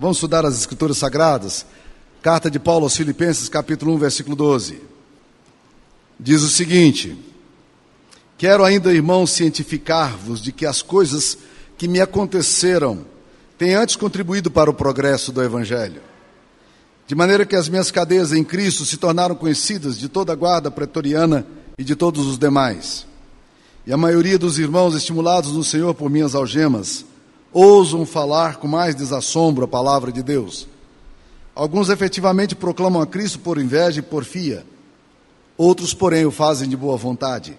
Vamos estudar as Escrituras Sagradas? Carta de Paulo aos Filipenses, capítulo 1, versículo 12. Diz o seguinte: Quero ainda, irmãos, cientificar-vos de que as coisas que me aconteceram têm antes contribuído para o progresso do Evangelho. De maneira que as minhas cadeias em Cristo se tornaram conhecidas de toda a guarda pretoriana e de todos os demais. E a maioria dos irmãos, estimulados no Senhor por minhas algemas, ousam falar com mais desassombro a palavra de Deus. Alguns efetivamente proclamam a Cristo por inveja e porfia, outros, porém, o fazem de boa vontade.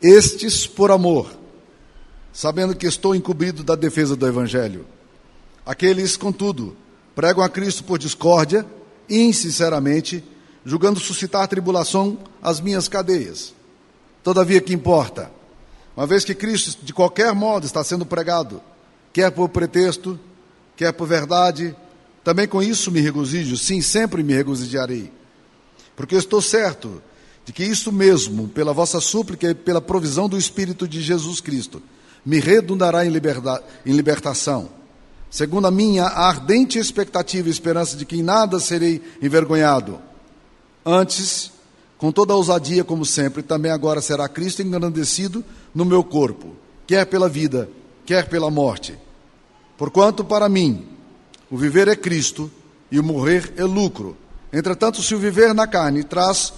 Estes por amor, sabendo que estou encobrido da defesa do Evangelho. Aqueles, contudo, pregam a Cristo por discórdia, insinceramente, julgando suscitar tribulação às minhas cadeias. Todavia, que importa? Uma vez que Cristo, de qualquer modo, está sendo pregado, quer por pretexto, quer por verdade, também com isso me regozijo, sim, sempre me regozijarei. Porque estou certo de que isso mesmo, pela vossa súplica e pela provisão do Espírito de Jesus Cristo, me redundará em, em libertação, segundo a minha ardente expectativa e esperança de que em nada serei envergonhado. Antes, com toda a ousadia, como sempre, também agora será Cristo engrandecido no meu corpo, quer pela vida, quer pela morte. Porquanto para mim o viver é Cristo e o morrer é lucro. Entretanto, se o viver na carne traz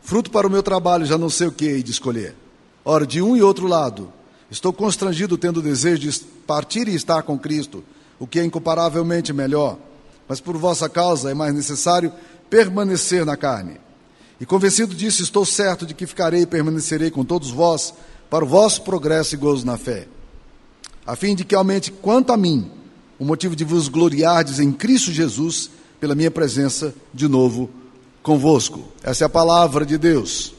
fruto para o meu trabalho, já não sei o que hei de escolher. Ora, de um e outro lado, estou constrangido tendo o desejo de partir e estar com Cristo, o que é incomparavelmente melhor. Mas por vossa causa é mais necessário permanecer na carne. E convencido disso, estou certo de que ficarei e permanecerei com todos vós para o vosso progresso e gozo na fé a fim de que aumente quanto a mim o motivo de vos gloriardes em Cristo Jesus pela minha presença de novo convosco. Essa é a palavra de Deus.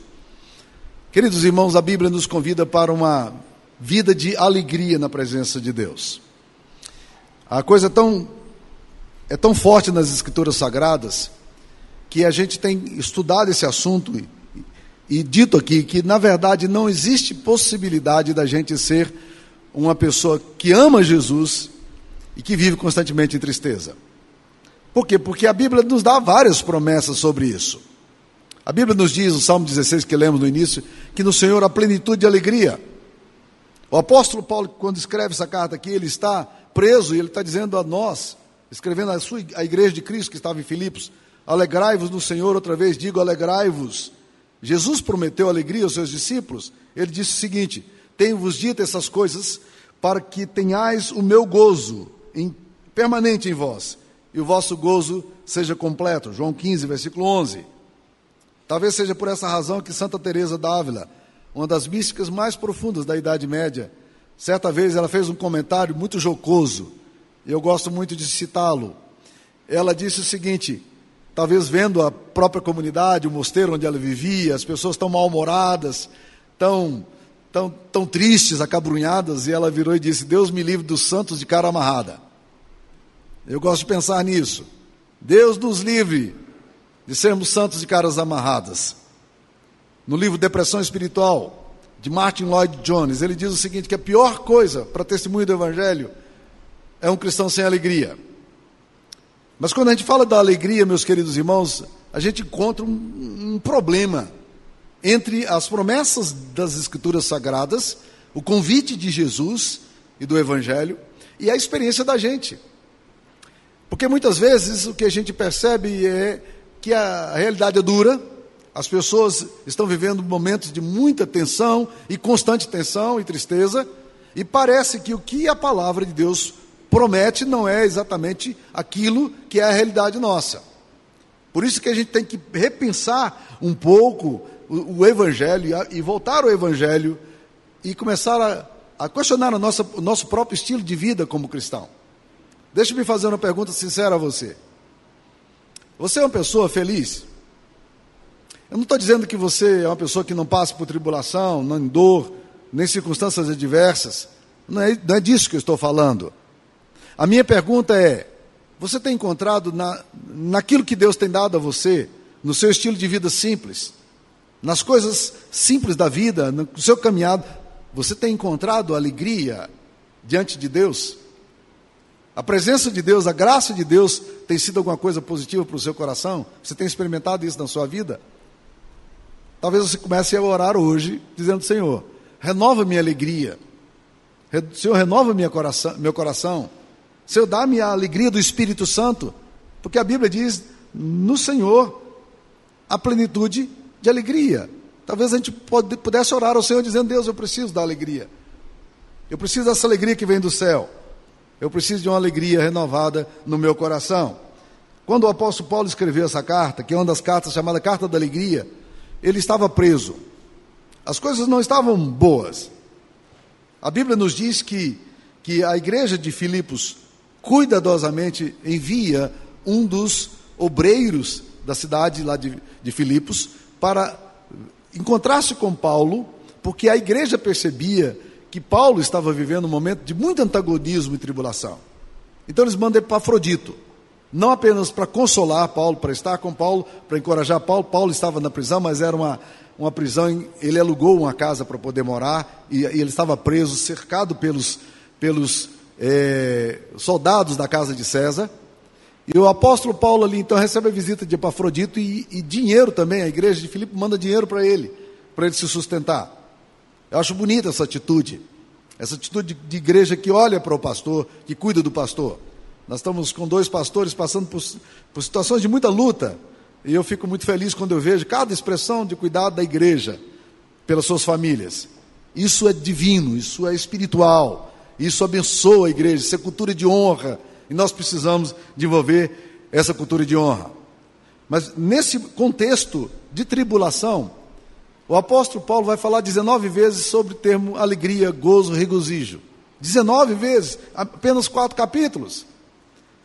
Queridos irmãos, a Bíblia nos convida para uma vida de alegria na presença de Deus. A coisa é tão, é tão forte nas Escrituras Sagradas que a gente tem estudado esse assunto e, e dito aqui que, na verdade, não existe possibilidade da gente ser uma pessoa que ama Jesus e que vive constantemente em tristeza. Por quê? Porque a Bíblia nos dá várias promessas sobre isso. A Bíblia nos diz, no Salmo 16 que lemos no início, que no Senhor há plenitude de alegria. O apóstolo Paulo, quando escreve essa carta aqui, ele está preso e ele está dizendo a nós, escrevendo a sua a igreja de Cristo que estava em Filipos, alegrai-vos no Senhor, outra vez digo alegrai-vos. Jesus prometeu alegria aos seus discípulos. Ele disse o seguinte: tenho-vos dito essas coisas para que tenhais o meu gozo em, permanente em vós e o vosso gozo seja completo. João 15, versículo 11. Talvez seja por essa razão que Santa Teresa d'Ávila, uma das místicas mais profundas da Idade Média, certa vez ela fez um comentário muito jocoso. Eu gosto muito de citá-lo. Ela disse o seguinte: talvez vendo a própria comunidade, o mosteiro onde ela vivia, as pessoas tão mal-humoradas, tão tão, tão tristes, acabrunhadas, e ela virou e disse: Deus me livre dos santos de cara amarrada. Eu gosto de pensar nisso. Deus nos livre de sermos santos de caras amarradas. No livro Depressão Espiritual, de Martin Lloyd Jones, ele diz o seguinte: que a pior coisa para testemunho do Evangelho é um cristão sem alegria. Mas quando a gente fala da alegria, meus queridos irmãos, a gente encontra um, um problema entre as promessas das Escrituras Sagradas, o convite de Jesus e do Evangelho e a experiência da gente. Porque muitas vezes o que a gente percebe é que a realidade é dura, as pessoas estão vivendo momentos de muita tensão e constante tensão e tristeza, e parece que o que a palavra de Deus promete não é exatamente aquilo que é a realidade nossa. Por isso que a gente tem que repensar um pouco o, o Evangelho e voltar ao Evangelho e começar a, a questionar a nossa, o nosso próprio estilo de vida como cristão. Deixe-me fazer uma pergunta sincera a você. Você é uma pessoa feliz? Eu não estou dizendo que você é uma pessoa que não passa por tribulação, nem dor, nem circunstâncias adversas. Não é, não é disso que eu estou falando. A minha pergunta é: você tem encontrado na, naquilo que Deus tem dado a você, no seu estilo de vida simples, nas coisas simples da vida, no seu caminhado, você tem encontrado alegria diante de Deus? A presença de Deus, a graça de Deus tem sido alguma coisa positiva para o seu coração? Você tem experimentado isso na sua vida? Talvez você comece a orar hoje, dizendo: Senhor, renova minha alegria. Senhor, renova minha coração, meu coração. Senhor, dá-me a alegria do Espírito Santo. Porque a Bíblia diz: no Senhor a plenitude de alegria. Talvez a gente pudesse orar ao Senhor dizendo: Deus, eu preciso da alegria. Eu preciso dessa alegria que vem do céu. Eu preciso de uma alegria renovada no meu coração. Quando o apóstolo Paulo escreveu essa carta, que é uma das cartas chamada Carta da Alegria, ele estava preso. As coisas não estavam boas. A Bíblia nos diz que, que a igreja de Filipos cuidadosamente envia um dos obreiros da cidade lá de, de Filipos para encontrar-se com Paulo, porque a igreja percebia que Paulo estava vivendo um momento de muito antagonismo e tribulação. Então eles mandam para Afrodito, não apenas para consolar Paulo, para estar com Paulo, para encorajar Paulo. Paulo estava na prisão, mas era uma, uma prisão, ele alugou uma casa para poder morar, e, e, ele estava preso, cercado pelos, pelos é, soldados da casa de César. E o apóstolo Paulo ali então recebe a visita de Epafrodito e, e dinheiro também, a igreja de Filipe manda dinheiro para ele, para ele se sustentar. Eu acho bonita essa atitude, essa atitude de, igreja que olha para o pastor, que cuida do pastor. Nós estamos com dois pastores passando por, por situações de muita luta, e eu fico muito feliz quando eu vejo cada expressão de cuidado da igreja pelas suas famílias. Isso é divino, isso é espiritual, isso abençoa a igreja, isso é cultura de honra, e nós precisamos desenvolver essa cultura de honra. Mas nesse contexto de tribulação, o apóstolo Paulo vai falar 19 vezes sobre o termo alegria, gozo, regozijo. 19 vezes, apenas quatro capítulos.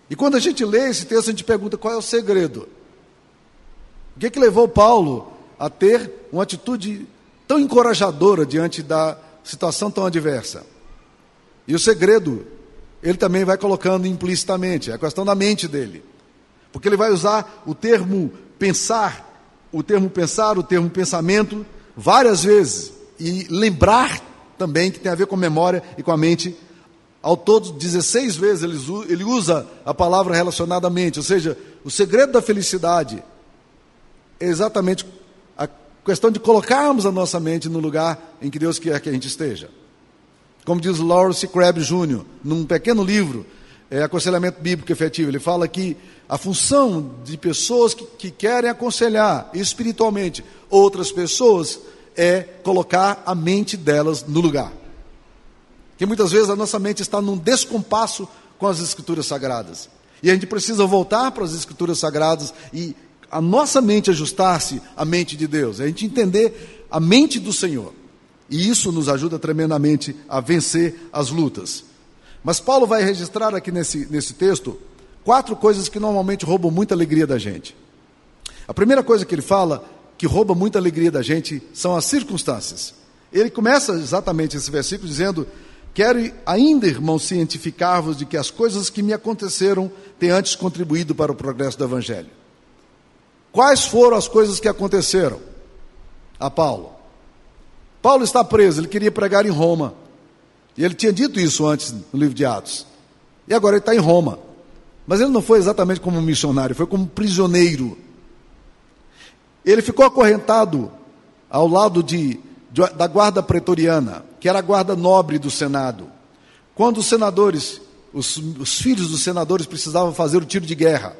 E quando a gente lê esse texto, a gente pergunta qual é o segredo. O que, é que levou Paulo a ter uma atitude tão encorajadora diante da situação tão adversa? E o segredo, ele também vai colocando implicitamente, é a questão da mente dele. Porque ele vai usar o termo pensar, o termo pensar, o termo pensamento, várias vezes e lembrar também que tem a ver com memória e com a mente. Ao todo, 16 vezes ele usa a palavra relacionada à mente, ou seja, o segredo da felicidade é exatamente a questão de colocarmos a nossa mente no lugar em que Deus quer que a gente esteja. Como diz Lawrence Crabb Jr., num pequeno livro, é, Aconselhamento Bíblico Efetivo, ele fala que a função de pessoas que, que querem aconselhar espiritualmente outras pessoas é colocar a mente delas no lugar. Que muitas vezes a nossa mente está num descompasso com as Escrituras Sagradas. E a gente precisa voltar para as Escrituras Sagradas e a nossa mente ajustar-se à mente de Deus, a gente entender a mente do Senhor. E isso nos ajuda tremendamente a vencer as lutas. Mas Paulo vai registrar aqui nesse, nesse texto quatro coisas que normalmente roubam muita alegria da gente. A primeira coisa que ele fala, que rouba muita alegria da gente, são as circunstâncias. Ele começa exatamente esse versículo dizendo: Quero ainda, irmãos, cientificar-vos de que as coisas que me aconteceram têm antes contribuído para o progresso do Evangelho. Quais foram as coisas que aconteceram a Paulo? Paulo está preso, ele queria pregar em Roma. E ele tinha dito isso antes no livro de Atos. E agora ele está em Roma. Mas ele não foi exatamente como missionário, foi como prisioneiro. Ele ficou acorrentado ao lado de, de, da guarda pretoriana, que era a guarda nobre do Senado. Quando os senadores, os, os filhos dos senadores precisavam fazer o tiro de guerra,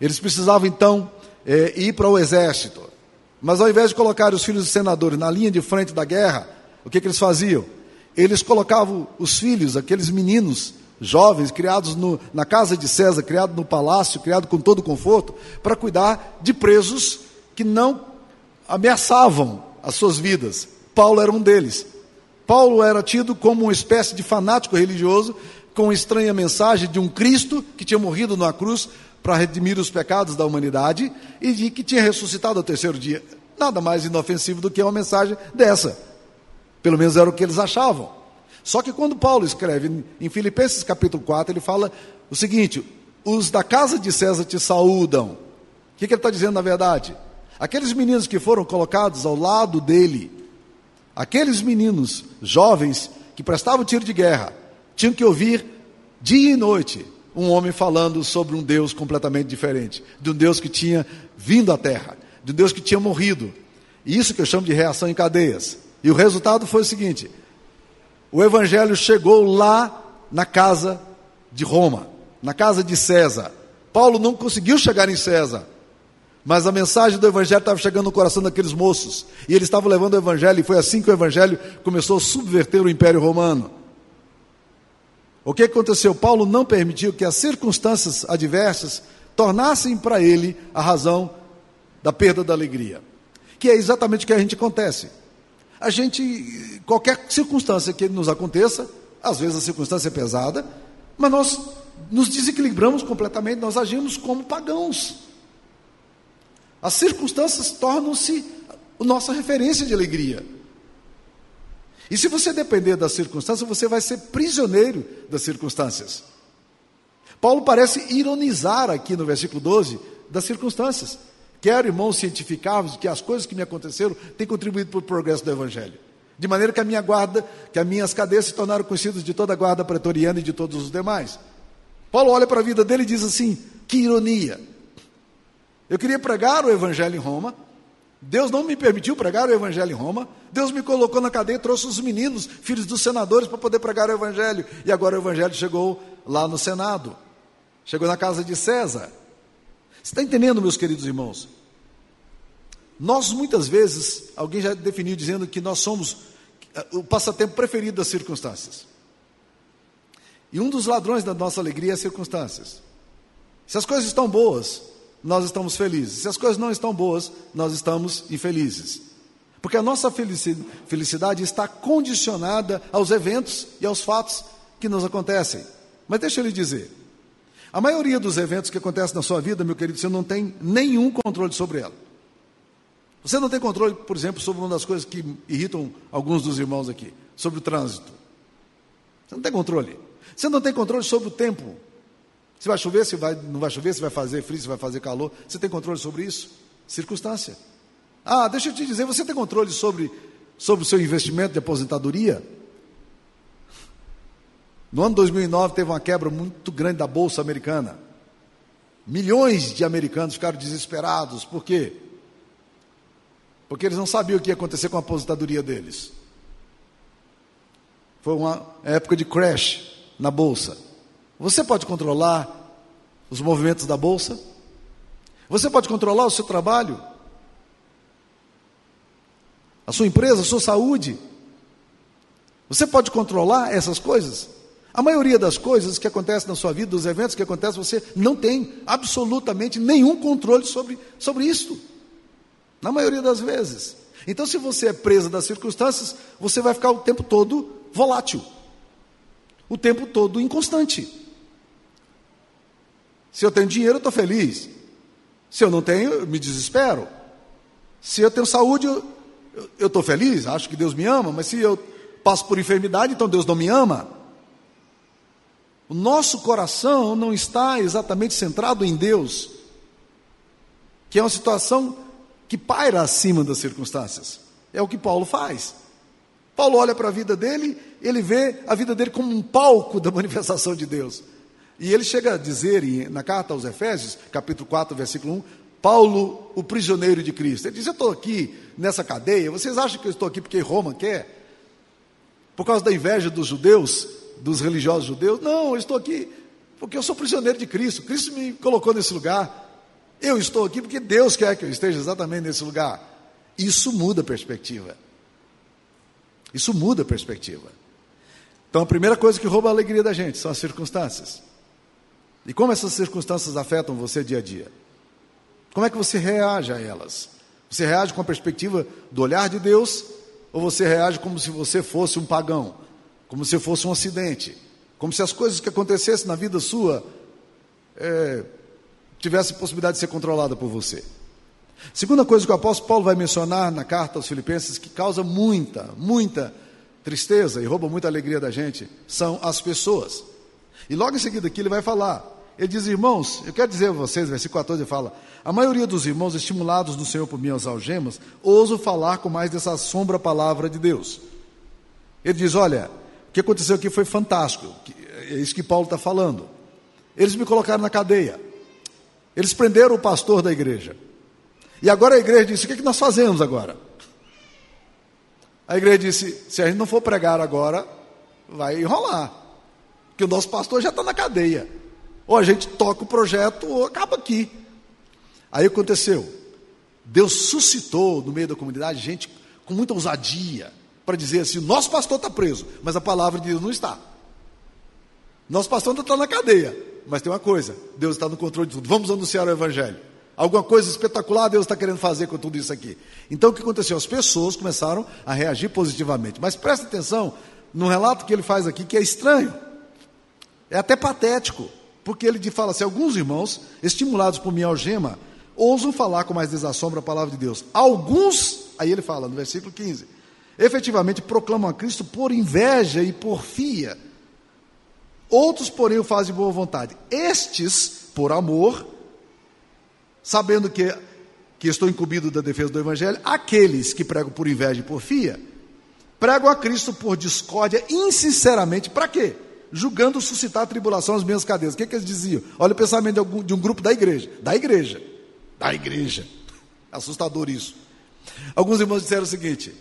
eles precisavam então é, ir para o exército. Mas ao invés de colocar os filhos dos senadores na linha de frente da guerra, o que, que eles faziam? Eles colocavam os filhos, aqueles meninos, jovens, criados no, na casa de César, criados no palácio, criados com todo conforto, para cuidar de presos que não ameaçavam as suas vidas. Paulo era um deles. Paulo era tido como uma espécie de fanático religioso, com estranha mensagem de um Cristo que tinha morrido na cruz para redimir os pecados da humanidade e de que tinha ressuscitado ao terceiro dia. Nada mais inofensivo do que uma mensagem dessa. Pelo menos era o que eles achavam. Só que quando Paulo escreve em Filipenses capítulo 4, ele fala o seguinte: os da casa de César te saúdam. O que, que ele está dizendo na verdade? Aqueles meninos que foram colocados ao lado dele, aqueles meninos jovens que prestavam tiro de guerra, tinham que ouvir dia e noite, um homem falando sobre um Deus completamente diferente, de um Deus que tinha vindo à terra, de um Deus que tinha morrido. Isso que eu chamo de reação em cadeias. E o resultado foi o seguinte: o evangelho chegou lá na casa de Roma, na casa de César. Paulo não conseguiu chegar em César, mas a mensagem do Evangelho estava chegando no coração daqueles moços. E eles estavam levando o Evangelho, e foi assim que o Evangelho começou a subverter o Império Romano. O que aconteceu? Paulo não permitiu que as circunstâncias adversas tornassem para ele a razão da perda da alegria. Que é exatamente o que a gente acontece. A gente, qualquer circunstância que nos aconteça, às vezes a circunstância é pesada, mas nós nos desequilibramos completamente, nós agimos como pagãos. As circunstâncias tornam-se nossa referência de alegria. E se você depender das circunstâncias, você vai ser prisioneiro das circunstâncias. Paulo parece ironizar aqui no versículo 12 das circunstâncias. Quero, irmãos, cientificar-vos que as coisas que me aconteceram têm contribuído para o progresso do Evangelho. De maneira que a minha guarda, que as minhas cadeias se tornaram conhecidas de toda a guarda pretoriana e de todos os demais. Paulo olha para a vida dele e diz assim: que ironia. Eu queria pregar o Evangelho em Roma. Deus não me permitiu pregar o Evangelho em Roma. Deus me colocou na cadeia e trouxe os meninos, filhos dos senadores, para poder pregar o Evangelho. E agora o Evangelho chegou lá no Senado. Chegou na casa de César. Você está entendendo, meus queridos irmãos? Nós, muitas vezes, alguém já definiu dizendo que nós somos eh, o passatempo preferido das circunstâncias. E um dos ladrões da nossa alegria é as circunstâncias. Se as coisas estão boas, nós estamos felizes. Se as coisas não estão boas, nós estamos infelizes. Porque a nossa felicidade está condicionada aos eventos e aos fatos que nos acontecem. Mas deixa eu lhe dizer: a maioria dos eventos que acontecem na sua vida, meu querido, você não tem nenhum controle sobre ela. Você não tem controle, por exemplo, sobre uma das coisas que irritam alguns dos irmãos aqui, sobre o trânsito. Você não tem controle. Você não tem controle sobre o tempo. Se vai chover, se vai, não vai chover, se vai fazer frio, se vai fazer calor. Você tem controle sobre isso? Circunstância. Ah, deixa eu te dizer, você tem controle sobre, sobre o seu investimento de aposentadoria? No ano 2009 teve uma quebra muito grande da bolsa americana. Milhões de americanos ficaram desesperados. Por quê? Porque eles não sabiam o que ia acontecer com a aposentadoria deles. Foi uma época de crash na bolsa. Você pode controlar os movimentos da bolsa? Você pode controlar o seu trabalho? A sua empresa, a sua saúde? Você pode controlar essas coisas? A maioria das coisas que acontecem na sua vida, dos eventos que acontecem, você não tem absolutamente nenhum controle sobre, sobre isso. Na maioria das vezes. Então, se você é presa das circunstâncias, você vai ficar o tempo todo volátil, o tempo todo inconstante. Se eu tenho dinheiro, eu estou feliz. Se eu não tenho, eu me desespero. Se eu tenho saúde, estou feliz, acho que Deus me ama, mas se eu passo por enfermidade, então Deus não me ama. O nosso coração não está exatamente centrado em Deus, que é uma situação que paira acima das circunstâncias. É o que Paulo faz. Paulo olha para a vida dele, ele vê a vida dele como um palco da manifestação de Deus. E ele chega a dizer na carta aos Efésios, capítulo 4, versículo 1, Paulo, o prisioneiro de Cristo. Ele diz: Eu estou aqui nessa cadeia, vocês acham que eu estou aqui porque Roma quer? Por causa da inveja dos judeus, dos religiosos judeus? Não, eu estou aqui porque eu sou prisioneiro de Cristo. Cristo me colocou nesse lugar. Eu estou aqui porque Deus quer que eu esteja exatamente nesse lugar. Isso muda a perspectiva. Isso muda a perspectiva. Então a primeira coisa que rouba a alegria da gente são as circunstâncias. E como essas circunstâncias afetam você dia a dia? Como é que você reage a elas? Você reage com a perspectiva do olhar de Deus ou você reage como se você fosse um pagão, como se fosse um acidente, como se as coisas que acontecessem na vida sua é, tivessem possibilidade de ser controlada por você? Segunda coisa que o apóstolo Paulo vai mencionar na carta aos Filipenses que causa muita, muita tristeza e rouba muita alegria da gente são as pessoas. E logo em seguida aqui ele vai falar. Ele diz, irmãos, eu quero dizer a vocês, versículo 14 ele fala: A maioria dos irmãos, estimulados no Senhor por minhas algemas, ouso falar com mais dessa sombra palavra de Deus. Ele diz: Olha, o que aconteceu aqui foi fantástico. é isso que Paulo está falando. Eles me colocaram na cadeia. Eles prenderam o pastor da igreja. E agora a igreja disse: o que, é que nós fazemos agora? A igreja disse: se a gente não for pregar agora, vai enrolar. Porque o nosso pastor já está na cadeia. Ou a gente toca o projeto ou acaba aqui. Aí aconteceu. Deus suscitou no meio da comunidade gente com muita ousadia para dizer assim: nosso pastor está preso, mas a palavra de Deus não está. Nosso pastor ainda está na cadeia, mas tem uma coisa: Deus está no controle de tudo. Vamos anunciar o Evangelho. Alguma coisa espetacular Deus está querendo fazer com tudo isso aqui. Então o que aconteceu? As pessoas começaram a reagir positivamente. Mas presta atenção no relato que ele faz aqui, que é estranho. É até patético. Porque ele fala assim: alguns irmãos, estimulados por minha algema, ousam falar com mais desassombro a palavra de Deus. Alguns, aí ele fala no versículo 15, efetivamente proclamam a Cristo por inveja e porfia. Outros, porém, o fazem de boa vontade. Estes, por amor, sabendo que, que estou incumbido da defesa do Evangelho, aqueles que pregam por inveja e porfia, pregam a Cristo por discórdia insinceramente, para quê? Julgando suscitar tribulação às minhas cadeias. O que, que eles diziam? Olha o pensamento de, algum, de um grupo da igreja. Da igreja. Da igreja. Assustador isso. Alguns irmãos disseram o seguinte: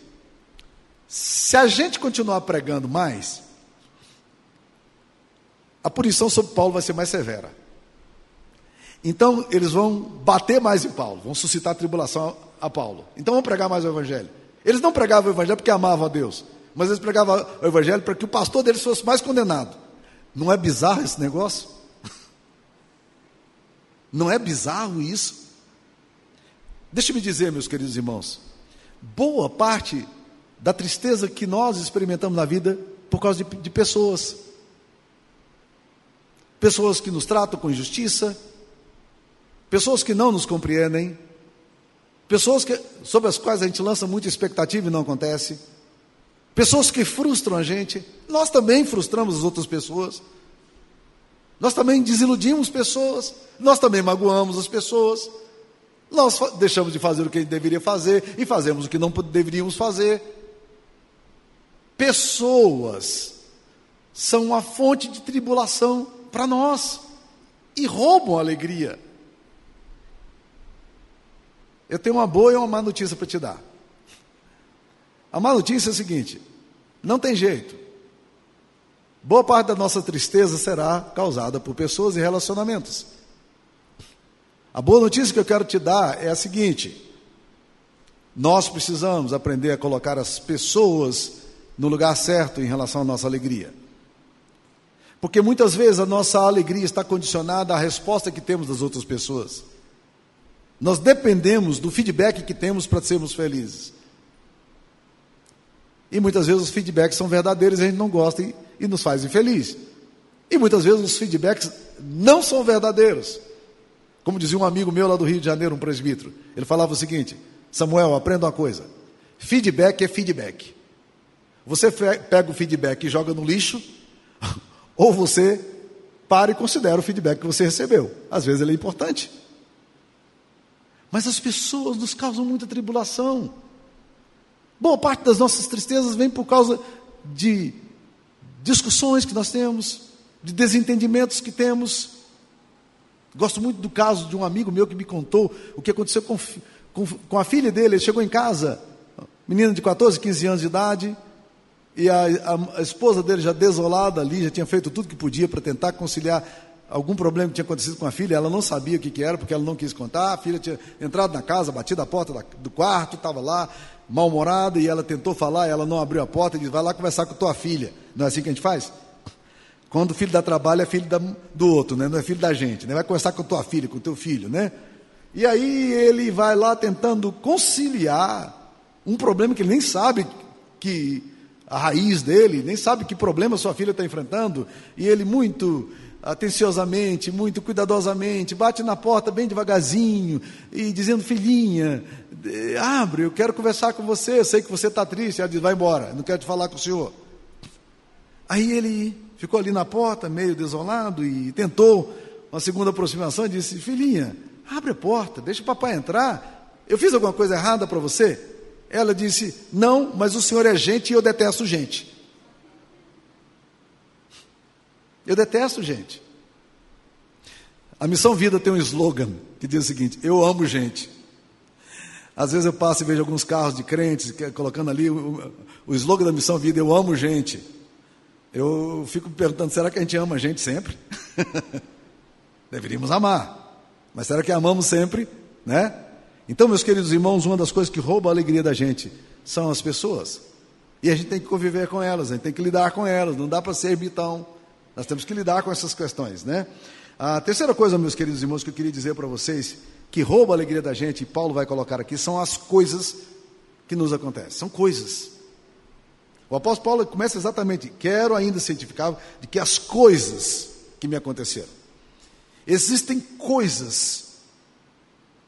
se a gente continuar pregando mais, a punição sobre Paulo vai ser mais severa. Então, eles vão bater mais em Paulo, vão suscitar tribulação a Paulo. Então, vão pregar mais o Evangelho. Eles não pregavam o Evangelho porque amavam a Deus, mas eles pregavam o Evangelho para que o pastor deles fosse mais condenado. Não é bizarro esse negócio? Não é bizarro isso? Deixe-me dizer, meus queridos irmãos, boa parte da tristeza que nós experimentamos na vida por causa de, de pessoas. Pessoas que nos tratam com injustiça, pessoas que não nos compreendem, pessoas que, sobre as quais a gente lança muita expectativa e não acontece, pessoas que frustram a gente, nós também frustramos as outras pessoas, nós também desiludimos pessoas, nós também magoamos as pessoas, nós deixamos de fazer o que deveria fazer e fazemos o que não deveríamos fazer. Pessoas são uma fonte de tribulação para nós e roubam a alegria. Eu tenho uma boa e uma má notícia para te dar. A má notícia é a seguinte: não tem jeito. Boa parte da nossa tristeza será causada por pessoas e relacionamentos. A boa notícia que eu quero te dar é a seguinte: nós precisamos aprender a colocar as pessoas no lugar certo em relação à nossa alegria. Porque muitas vezes a nossa alegria está condicionada à resposta que temos das outras pessoas. Nós dependemos do feedback que temos para sermos felizes. E muitas vezes os feedbacks são verdadeiros e a gente não gosta e, e nos faz infeliz. E muitas vezes os feedbacks não são verdadeiros. Como dizia um amigo meu lá do Rio de Janeiro, um presbítero, ele falava o seguinte: Samuel, aprenda uma coisa. Feedback é feedback. Você pega o feedback e joga no lixo, ou você para e considera o feedback que você recebeu. Às vezes ele é importante. Mas as pessoas nos causam muita tribulação. Boa parte das nossas tristezas vem por causa de discussões que nós temos, de desentendimentos que temos. Gosto muito do caso de um amigo meu que me contou o que aconteceu com, com, com a filha dele. Ele chegou em casa, menina de 14, 15 anos de idade, e a, a, a esposa dele já desolada ali, já tinha feito tudo que podia para tentar conciliar algum problema que tinha acontecido com a filha, ela não sabia o que, que era, porque ela não quis contar. A filha tinha entrado na casa, batido a porta da, do quarto, estava lá, mal-humorada, e ela tentou falar, ela não abriu a porta e disse: Vai lá conversar com tua filha. Não é assim que a gente faz? Quando o filho dá trabalho, é filho da, do outro, né? não é filho da gente. Né? Vai conversar com tua filha, com teu filho. Né? E aí ele vai lá tentando conciliar um problema que ele nem sabe que a raiz dele, nem sabe que problema sua filha está enfrentando, e ele muito atenciosamente, muito cuidadosamente, bate na porta bem devagarzinho e dizendo: Filhinha, abre, eu quero conversar com você. Eu sei que você está triste. Ela diz: Vai embora, não quero te falar com o senhor. Aí ele ficou ali na porta, meio desolado, e tentou uma segunda aproximação e disse: Filhinha, abre a porta, deixa o papai entrar. Eu fiz alguma coisa errada para você? Ela disse: Não, mas o senhor é gente e eu detesto gente. Eu detesto gente. A Missão Vida tem um slogan que diz o seguinte: Eu amo gente. Às vezes eu passo e vejo alguns carros de crentes colocando ali o, o slogan da Missão Vida: Eu amo gente. Eu fico perguntando: será que a gente ama gente sempre? Deveríamos amar, mas será que amamos sempre, né? Então, meus queridos irmãos, uma das coisas que rouba a alegria da gente são as pessoas. E a gente tem que conviver com elas, a gente tem que lidar com elas, não dá para ser ermitão. Nós temos que lidar com essas questões, né? A terceira coisa, meus queridos irmãos, que eu queria dizer para vocês, que rouba a alegria da gente, e Paulo vai colocar aqui, são as coisas que nos acontecem. São coisas. O apóstolo Paulo começa exatamente, quero ainda cientificar de que as coisas que me aconteceram. Existem coisas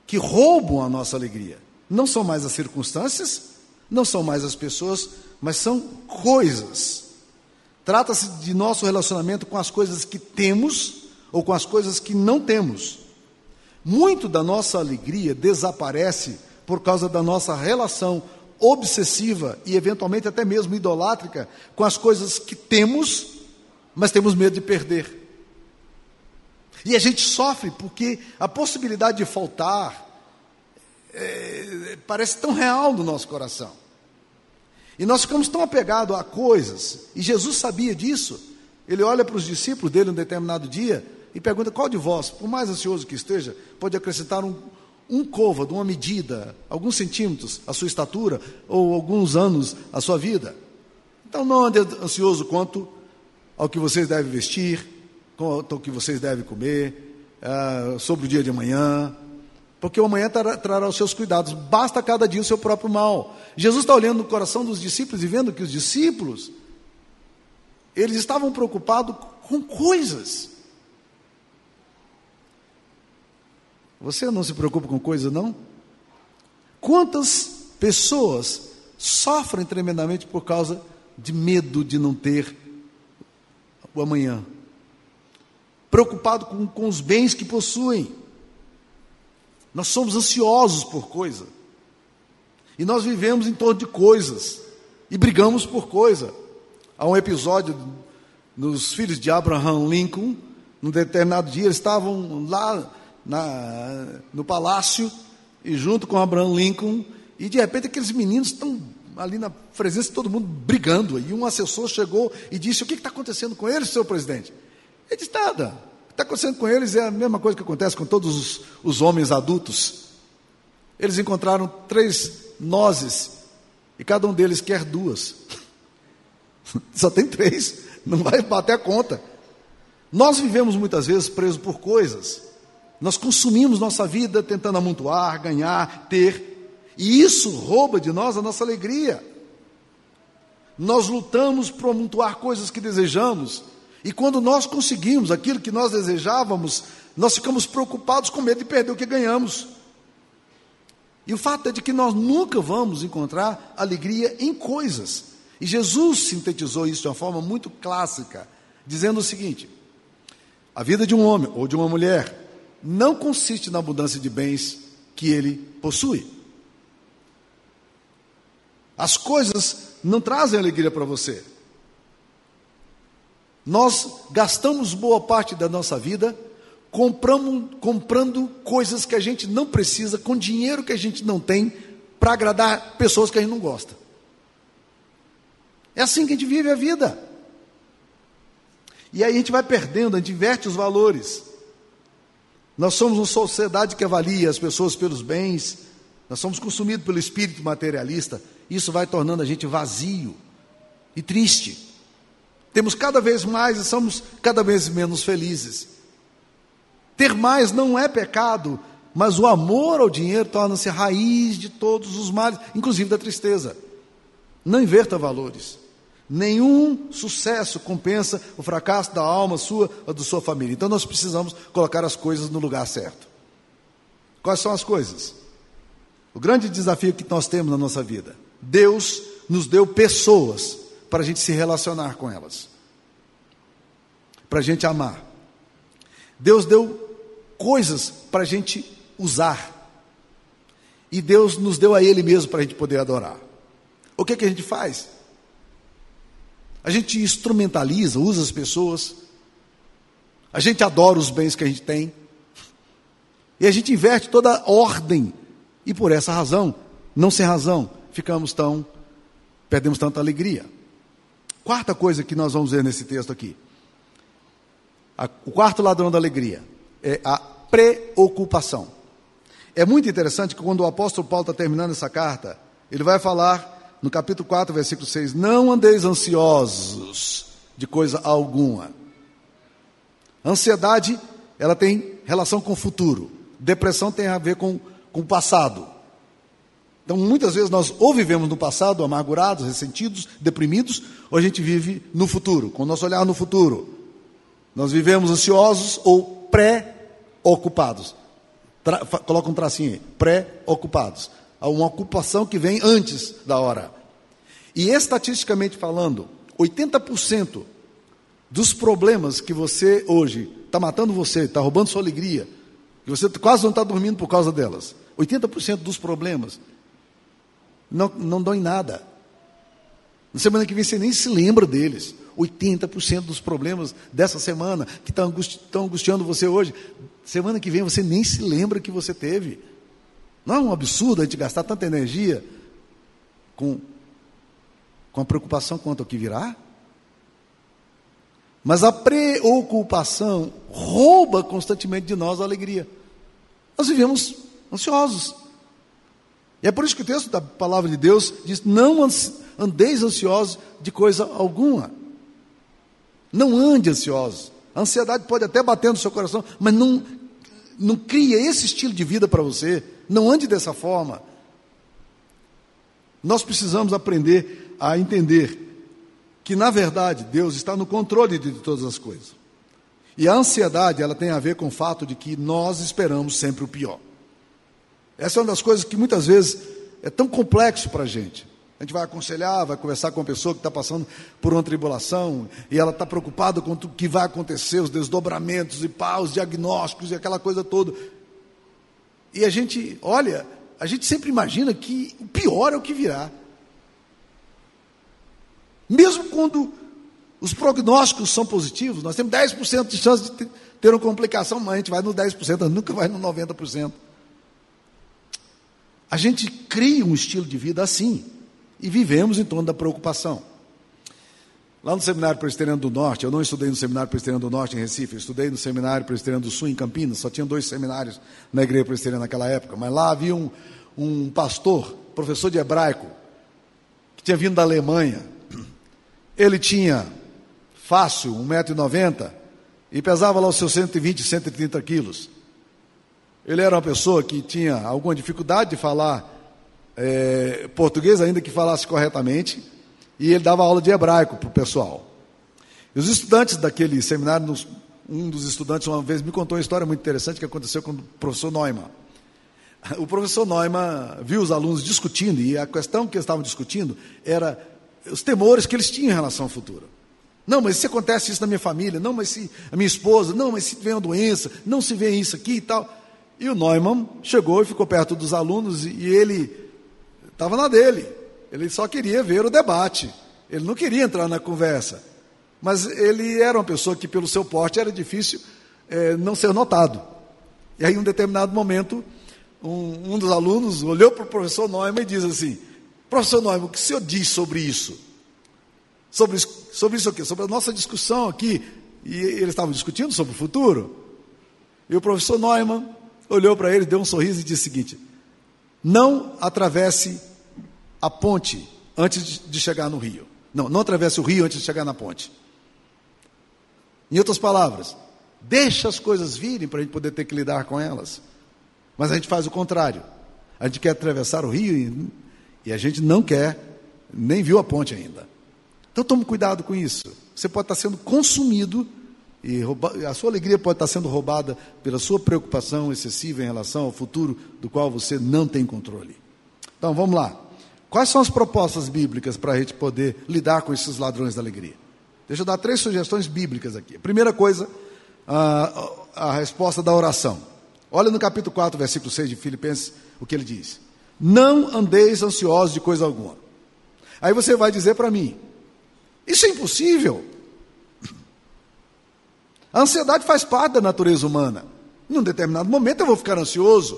que roubam a nossa alegria. Não são mais as circunstâncias, não são mais as pessoas, mas são coisas. Trata-se de nosso relacionamento com as coisas que temos ou com as coisas que não temos. Muito da nossa alegria desaparece por causa da nossa relação obsessiva e eventualmente até mesmo idolátrica com as coisas que temos, mas temos medo de perder. E a gente sofre porque a possibilidade de faltar é, parece tão real no nosso coração. E nós ficamos tão apegados a coisas, e Jesus sabia disso. Ele olha para os discípulos dele um determinado dia e pergunta: qual de vós, por mais ansioso que esteja, pode acrescentar um, um côvado, uma medida, alguns centímetros à sua estatura, ou alguns anos à sua vida? Então não ande ansioso quanto ao que vocês devem vestir, quanto ao que vocês devem comer, uh, sobre o dia de amanhã, porque o amanhã trará, os seus cuidados. Basta cada dia o seu próprio mal. Jesus está olhando no coração dos discípulos e vendo que os discípulos, eles estavam preocupados com coisas. Você não se preocupa com coisas, não? Quantas pessoas sofrem tremendamente por causa de medo de não ter o amanhã? Preocupado com, com os bens que possuem nós somos ansiosos por coisa. E nós vivemos em torno de coisas. E brigamos por coisa. Há um episódio nos filhos de Abraham Lincoln, num determinado dia, eles estavam lá na, no palácio, e junto com Abraham Lincoln, e de repente aqueles meninos estão ali na presença de todo mundo brigando. E um assessor chegou e disse: O que está acontecendo com eles, senhor presidente? Ele disse: Nada está acontecendo com eles é a mesma coisa que acontece com todos os, os homens adultos. Eles encontraram três nozes e cada um deles quer duas. Só tem três, não vai bater a conta. Nós vivemos muitas vezes presos por coisas. Nós consumimos nossa vida tentando amontoar, ganhar, ter, e isso rouba de nós a nossa alegria. Nós lutamos por amontoar coisas que desejamos, e quando nós conseguimos aquilo que nós desejávamos, nós ficamos preocupados com medo de perder o que ganhamos. E o fato é de que nós nunca vamos encontrar alegria em coisas. E Jesus sintetizou isso de uma forma muito clássica, dizendo o seguinte: a vida de um homem ou de uma mulher não consiste na abundância de bens que ele possui. As coisas não trazem alegria para você. Nós gastamos boa parte da nossa vida compramos, comprando coisas que a gente não precisa, com dinheiro que a gente não tem, para agradar pessoas que a gente não gosta. É assim que a gente vive a vida. E aí a gente vai perdendo, a gente inverte os valores. Nós somos uma sociedade que avalia as pessoas pelos bens, nós somos consumidos pelo espírito materialista. Isso vai tornando a gente vazio e triste. Temos cada vez mais e somos cada vez menos felizes. Ter mais não é pecado, mas o amor ao dinheiro torna-se raiz de todos os males, inclusive da tristeza. Não inverta valores. Nenhum sucesso compensa o fracasso da alma sua ou da sua família. Então nós precisamos colocar as coisas no lugar certo. Quais são as coisas? O grande desafio que nós temos na nossa vida. Deus nos deu pessoas para a gente se relacionar com elas, para a gente amar. Deus deu coisas para a gente usar, e Deus nos deu a Ele mesmo para a gente poder adorar. O que, que a gente faz? A gente instrumentaliza, usa as pessoas, A gente adora os bens que a gente tem. E a gente inverte toda a ordem. E por essa razão, não sem razão, ficamos tão, perdemos tanta alegria. Quarta coisa que nós vamos ver nesse texto aqui. A, o quarto ladrão da alegria é a preocupação. É muito interessante que quando o apóstolo Paulo está terminando essa carta, ele vai falar no capítulo 4, versículo 6: Não andeis ansiosos de coisa alguma. Ansiedade, ela tem relação com o futuro. Depressão tem a ver com, com o passado. Então, muitas vezes nós ou vivemos no passado, amargurados, ressentidos, deprimidos, ou a gente vive no futuro, com o nosso olhar no futuro. Nós vivemos ansiosos ou pré-ocupados. Coloca um tracinho aí, pré-ocupados. Há uma ocupação que vem antes da hora. E estatisticamente falando, 80% dos problemas que você hoje está matando você, está roubando sua alegria, que você quase não está dormindo por causa delas. 80% dos problemas não, não dão em nada. Na semana que vem você nem se lembra deles. 80% dos problemas dessa semana que estão angusti angustiando você hoje, semana que vem você nem se lembra que você teve. Não é um absurdo a gente gastar tanta energia com, com a preocupação quanto ao que virá? Mas a preocupação rouba constantemente de nós a alegria. Nós vivemos ansiosos. E é por isso que o texto da palavra de Deus diz: não andeis ansiosos de coisa alguma. Não ande ansiosos. A ansiedade pode até bater no seu coração, mas não, não cria esse estilo de vida para você. Não ande dessa forma. Nós precisamos aprender a entender que, na verdade, Deus está no controle de todas as coisas. E a ansiedade, ela tem a ver com o fato de que nós esperamos sempre o pior. Essa é uma das coisas que muitas vezes é tão complexo para a gente. A gente vai aconselhar, vai conversar com uma pessoa que está passando por uma tribulação e ela está preocupada com o que vai acontecer, os desdobramentos e pá, os diagnósticos e aquela coisa toda. E a gente, olha, a gente sempre imagina que o pior é o que virá. Mesmo quando os prognósticos são positivos, nós temos 10% de chance de ter uma complicação, mas a gente vai no 10%, nunca vai no 90%. A gente cria um estilo de vida assim e vivemos em torno da preocupação. Lá no Seminário Presbiteriano do Norte, eu não estudei no Seminário Presbiteriano do Norte em Recife, eu estudei no Seminário Presbiteriano do Sul em Campinas, só tinha dois seminários na Igreja Presbiteriana naquela época, mas lá havia um, um pastor, professor de hebraico, que tinha vindo da Alemanha. Ele tinha fácil 1,90m e pesava lá os seus 120, 130 quilos. Ele era uma pessoa que tinha alguma dificuldade de falar é, português, ainda que falasse corretamente, e ele dava aula de hebraico para o pessoal. E os estudantes daquele seminário, um dos estudantes uma vez me contou uma história muito interessante que aconteceu com o professor Neumann. O professor Neumann viu os alunos discutindo, e a questão que eles estavam discutindo era os temores que eles tinham em relação ao futuro. Não, mas se acontece isso na minha família, não, mas se a minha esposa, não, mas se vem uma doença, não se vê isso aqui e tal. E o Neumann chegou e ficou perto dos alunos e ele estava na dele. Ele só queria ver o debate. Ele não queria entrar na conversa. Mas ele era uma pessoa que, pelo seu porte, era difícil é, não ser notado. E aí, em um determinado momento, um, um dos alunos olhou para o professor Neumann e diz assim: Professor Neumann, o que o senhor diz sobre isso? Sobre, sobre isso aqui, sobre a nossa discussão aqui. E eles estavam discutindo sobre o futuro. E o professor Neumann olhou para ele, deu um sorriso e disse o seguinte: Não atravesse a ponte antes de chegar no rio. Não, não atravesse o rio antes de chegar na ponte. Em outras palavras, deixa as coisas virem para a gente poder ter que lidar com elas. Mas a gente faz o contrário. A gente quer atravessar o rio e, e a gente não quer, nem viu a ponte ainda. Então tome cuidado com isso. Você pode estar sendo consumido e a sua alegria pode estar sendo roubada pela sua preocupação excessiva em relação ao futuro do qual você não tem controle. Então vamos lá. Quais são as propostas bíblicas para a gente poder lidar com esses ladrões da alegria? Deixa eu dar três sugestões bíblicas aqui. Primeira coisa, a, a resposta da oração. Olha no capítulo 4, versículo 6 de Filipenses, o que ele diz: Não andeis ansiosos de coisa alguma. Aí você vai dizer para mim: Isso é impossível. A ansiedade faz parte da natureza humana. Em um determinado momento eu vou ficar ansioso.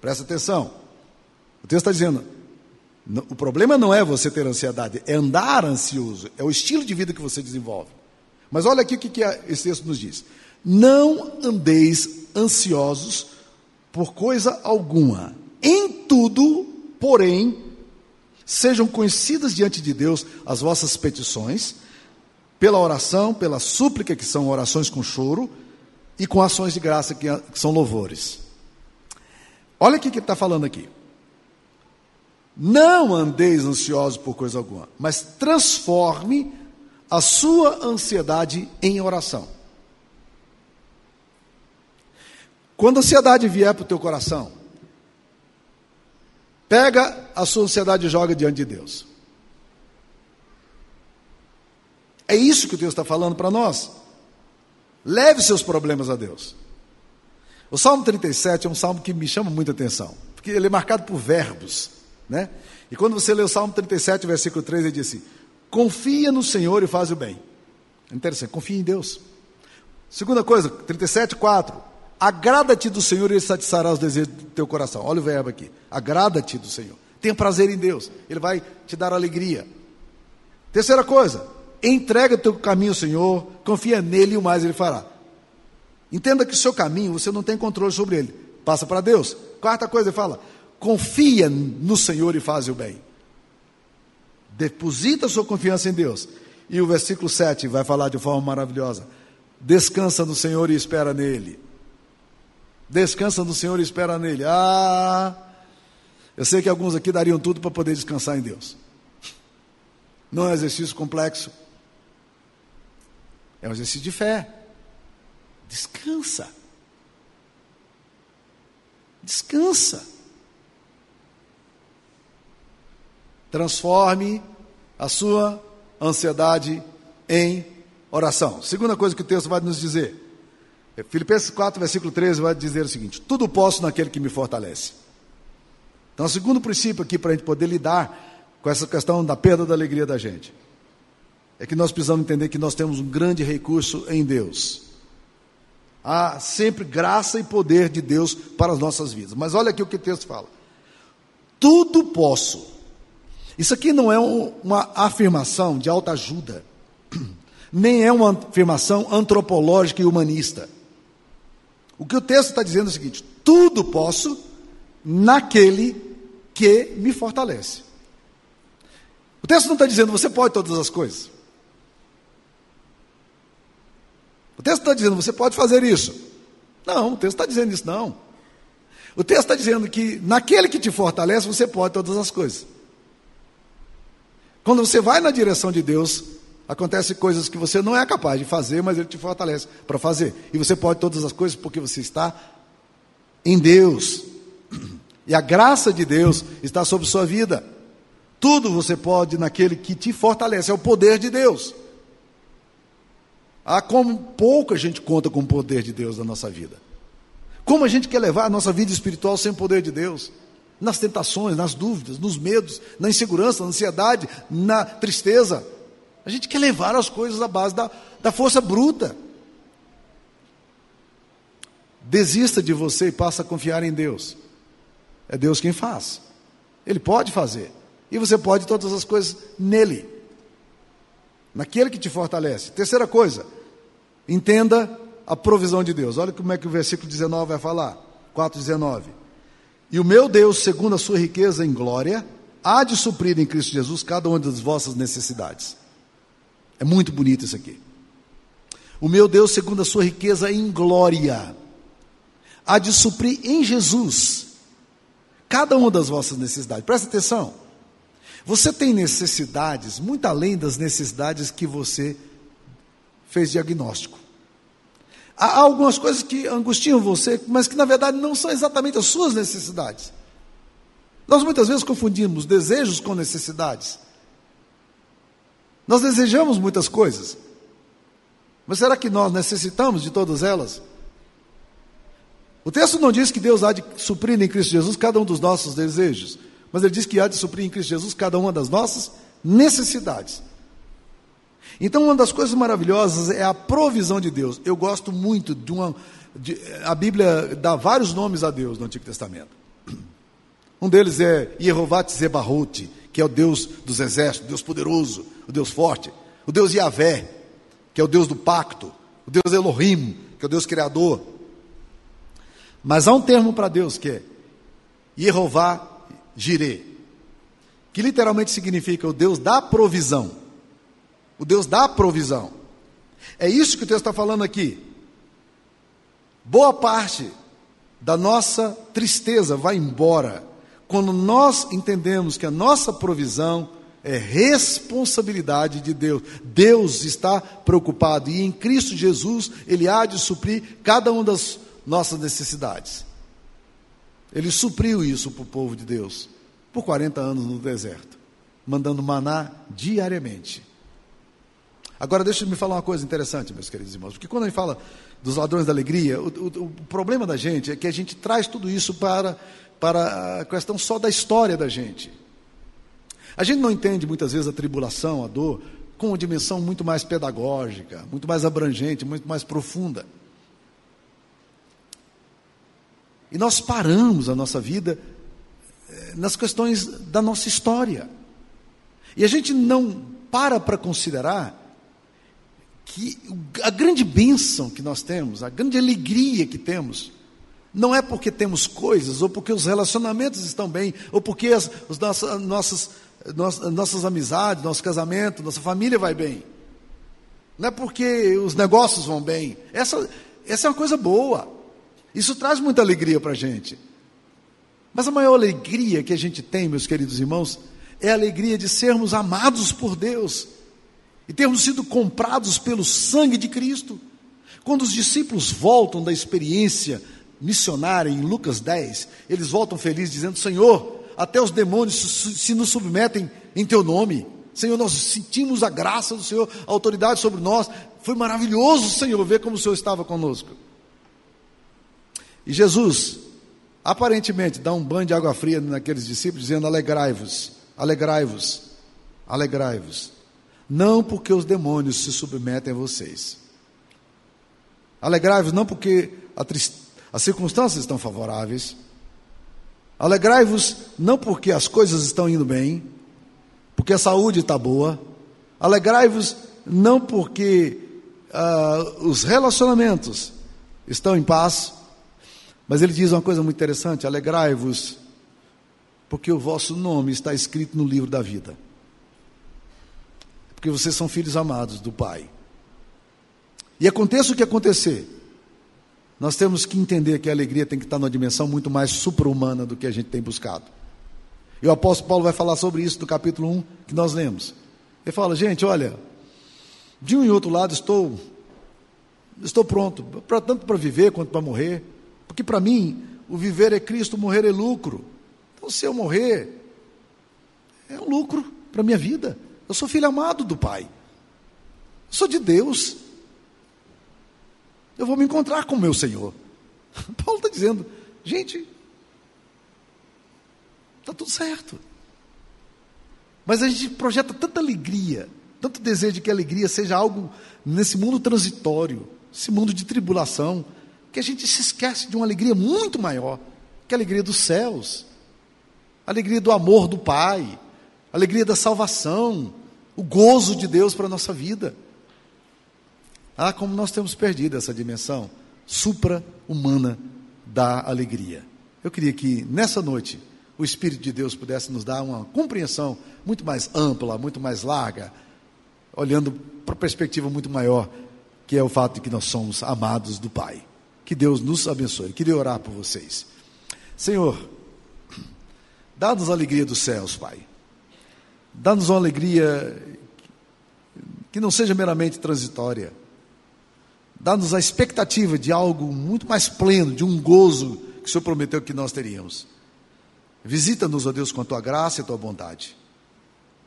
Presta atenção. O texto está dizendo: o problema não é você ter ansiedade, é andar ansioso, é o estilo de vida que você desenvolve. Mas olha aqui o que esse texto nos diz: Não andeis ansiosos por coisa alguma, em tudo, porém, sejam conhecidas diante de Deus as vossas petições, pela oração, pela súplica, que são orações com choro, e com ações de graça, que são louvores. Olha o que ele está falando aqui. Não andeis ansiosos por coisa alguma, mas transforme a sua ansiedade em oração. Quando a ansiedade vier para o teu coração, pega a sua ansiedade e joga diante de Deus. É isso que Deus está falando para nós. Leve seus problemas a Deus. O Salmo 37 é um salmo que me chama muita atenção, porque ele é marcado por verbos. Né? E quando você lê o Salmo 37, versículo 3, ele diz assim: Confia no Senhor e faz o bem. Interessante, confia em Deus. Segunda coisa, 37, 4. Agrada-te do Senhor e Ele satisfará os desejos do teu coração. Olha o verbo aqui. Agrada-te do Senhor. Tenha prazer em Deus. Ele vai te dar alegria. Terceira coisa, entrega o teu caminho ao Senhor, confia nele e o mais Ele fará. Entenda que o seu caminho, você não tem controle sobre ele. Passa para Deus. Quarta coisa, ele fala: confia no Senhor e faz o bem. Deposita sua confiança em Deus. E o versículo 7 vai falar de forma maravilhosa: descansa no Senhor e espera nele. Descansa no Senhor e espera nele. Ah, eu sei que alguns aqui dariam tudo para poder descansar em Deus. Não é um exercício complexo. É um exercício de fé. Descansa. Descansa. Transforme a sua ansiedade em oração. Segunda coisa que o texto vai nos dizer. É Filipenses 4, versículo 13 vai dizer o seguinte: Tudo posso naquele que me fortalece. Então, o segundo princípio aqui para a gente poder lidar com essa questão da perda da alegria da gente é que nós precisamos entender que nós temos um grande recurso em Deus. Há sempre graça e poder de Deus para as nossas vidas. Mas olha aqui o que o texto fala: Tudo posso isso aqui não é um, uma afirmação de alta ajuda, nem é uma afirmação antropológica e humanista. O que o texto está dizendo é o seguinte: tudo posso naquele que me fortalece. O texto não está dizendo você pode todas as coisas. O texto está dizendo você pode fazer isso. Não, o texto está dizendo isso não. O texto está dizendo que naquele que te fortalece você pode todas as coisas. Quando você vai na direção de Deus, acontecem coisas que você não é capaz de fazer, mas Ele te fortalece para fazer. E você pode todas as coisas porque você está em Deus. E a graça de Deus está sobre sua vida. Tudo você pode naquele que te fortalece, é o poder de Deus. Ah, como pouco a gente conta com o poder de Deus na nossa vida. Como a gente quer levar a nossa vida espiritual sem o poder de Deus nas tentações, nas dúvidas, nos medos, na insegurança, na ansiedade, na tristeza. A gente quer levar as coisas à base da, da força bruta. Desista de você e passa a confiar em Deus. É Deus quem faz. Ele pode fazer. E você pode todas as coisas nele. Naquele que te fortalece. Terceira coisa, entenda a provisão de Deus. Olha como é que o versículo 19 vai falar. 4,19. E o meu Deus, segundo a sua riqueza em glória, há de suprir em Cristo Jesus cada uma das vossas necessidades. É muito bonito isso aqui. O meu Deus, segundo a sua riqueza em glória, há de suprir em Jesus cada uma das vossas necessidades. Presta atenção. Você tem necessidades muito além das necessidades que você fez diagnóstico. Há algumas coisas que angustiam você, mas que na verdade não são exatamente as suas necessidades. Nós muitas vezes confundimos desejos com necessidades. Nós desejamos muitas coisas, mas será que nós necessitamos de todas elas? O texto não diz que Deus há de suprir em Cristo Jesus cada um dos nossos desejos, mas ele diz que há de suprir em Cristo Jesus cada uma das nossas necessidades. Então, uma das coisas maravilhosas é a provisão de Deus. Eu gosto muito de uma. De, a Bíblia dá vários nomes a Deus no Antigo Testamento. Um deles é Yehová Zebarrote, que é o Deus dos exércitos, Deus poderoso, o Deus forte. O Deus Yahvé, que é o Deus do pacto. O Deus Elohim, que é o Deus criador. Mas há um termo para Deus que é Yehová Jireh, que literalmente significa o Deus da provisão. O Deus da provisão. É isso que o texto está falando aqui. Boa parte da nossa tristeza vai embora quando nós entendemos que a nossa provisão é responsabilidade de Deus. Deus está preocupado e em Cristo Jesus ele há de suprir cada uma das nossas necessidades. Ele supriu isso para o povo de Deus por 40 anos no deserto, mandando maná diariamente. Agora, deixa eu me falar uma coisa interessante, meus queridos irmãos, porque quando a gente fala dos ladrões da alegria, o, o, o problema da gente é que a gente traz tudo isso para, para a questão só da história da gente. A gente não entende muitas vezes a tribulação, a dor, com uma dimensão muito mais pedagógica, muito mais abrangente, muito mais profunda. E nós paramos a nossa vida eh, nas questões da nossa história. E a gente não para para considerar que a grande bênção que nós temos, a grande alegria que temos, não é porque temos coisas, ou porque os relacionamentos estão bem, ou porque as, as nossas, nossas, nossas amizades, nosso casamento, nossa família vai bem. Não é porque os negócios vão bem. Essa, essa é uma coisa boa. Isso traz muita alegria para a gente. Mas a maior alegria que a gente tem, meus queridos irmãos, é a alegria de sermos amados por Deus e termos sido comprados pelo sangue de Cristo. Quando os discípulos voltam da experiência missionária em Lucas 10, eles voltam felizes dizendo: Senhor, até os demônios se nos submetem em teu nome. Senhor, nós sentimos a graça do Senhor, a autoridade sobre nós. Foi maravilhoso, Senhor, ver como o Senhor estava conosco. E Jesus, aparentemente, dá um banho de água fria naqueles discípulos, dizendo: Alegrai-vos, alegrai-vos, alegrai-vos. Não porque os demônios se submetem a vocês. Alegrai-vos não porque as circunstâncias estão favoráveis. Alegrai-vos não porque as coisas estão indo bem, porque a saúde está boa. Alegrai-vos não porque uh, os relacionamentos estão em paz, mas ele diz uma coisa muito interessante: alegrai-vos, porque o vosso nome está escrito no livro da vida. Porque vocês são filhos amados do Pai. E aconteça o que acontecer, nós temos que entender que a alegria tem que estar numa dimensão muito mais supra-humana do que a gente tem buscado. E o apóstolo Paulo vai falar sobre isso no capítulo 1 que nós lemos. Ele fala, gente, olha, de um e outro lado estou estou pronto, pra, tanto para viver quanto para morrer. Porque para mim, o viver é Cristo, morrer é lucro. Então, se eu morrer, é um lucro para minha vida. Eu sou filho amado do Pai. Eu sou de Deus. Eu vou me encontrar com o meu Senhor. Paulo está dizendo, gente, está tudo certo. Mas a gente projeta tanta alegria, tanto desejo de que a alegria seja algo nesse mundo transitório, esse mundo de tribulação, que a gente se esquece de uma alegria muito maior, que a alegria dos céus, a alegria do amor do Pai, a alegria da salvação, o gozo de Deus para a nossa vida. Ah, como nós temos perdido essa dimensão supra-humana da alegria. Eu queria que nessa noite o Espírito de Deus pudesse nos dar uma compreensão muito mais ampla, muito mais larga, olhando para a perspectiva muito maior, que é o fato de que nós somos amados do Pai. Que Deus nos abençoe. Queria orar por vocês. Senhor, dá-nos a alegria dos céus, Pai. Dá-nos uma alegria que não seja meramente transitória. Dá-nos a expectativa de algo muito mais pleno, de um gozo que o Senhor prometeu que nós teríamos. Visita-nos, ó Deus, com a tua graça e a tua bondade.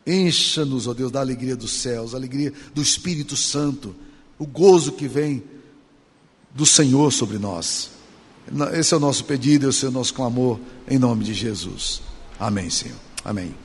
Encha-nos, ó Deus, da alegria dos céus, a alegria do Espírito Santo, o gozo que vem do Senhor sobre nós. Esse é o nosso pedido, esse é o nosso clamor, em nome de Jesus. Amém, Senhor. Amém.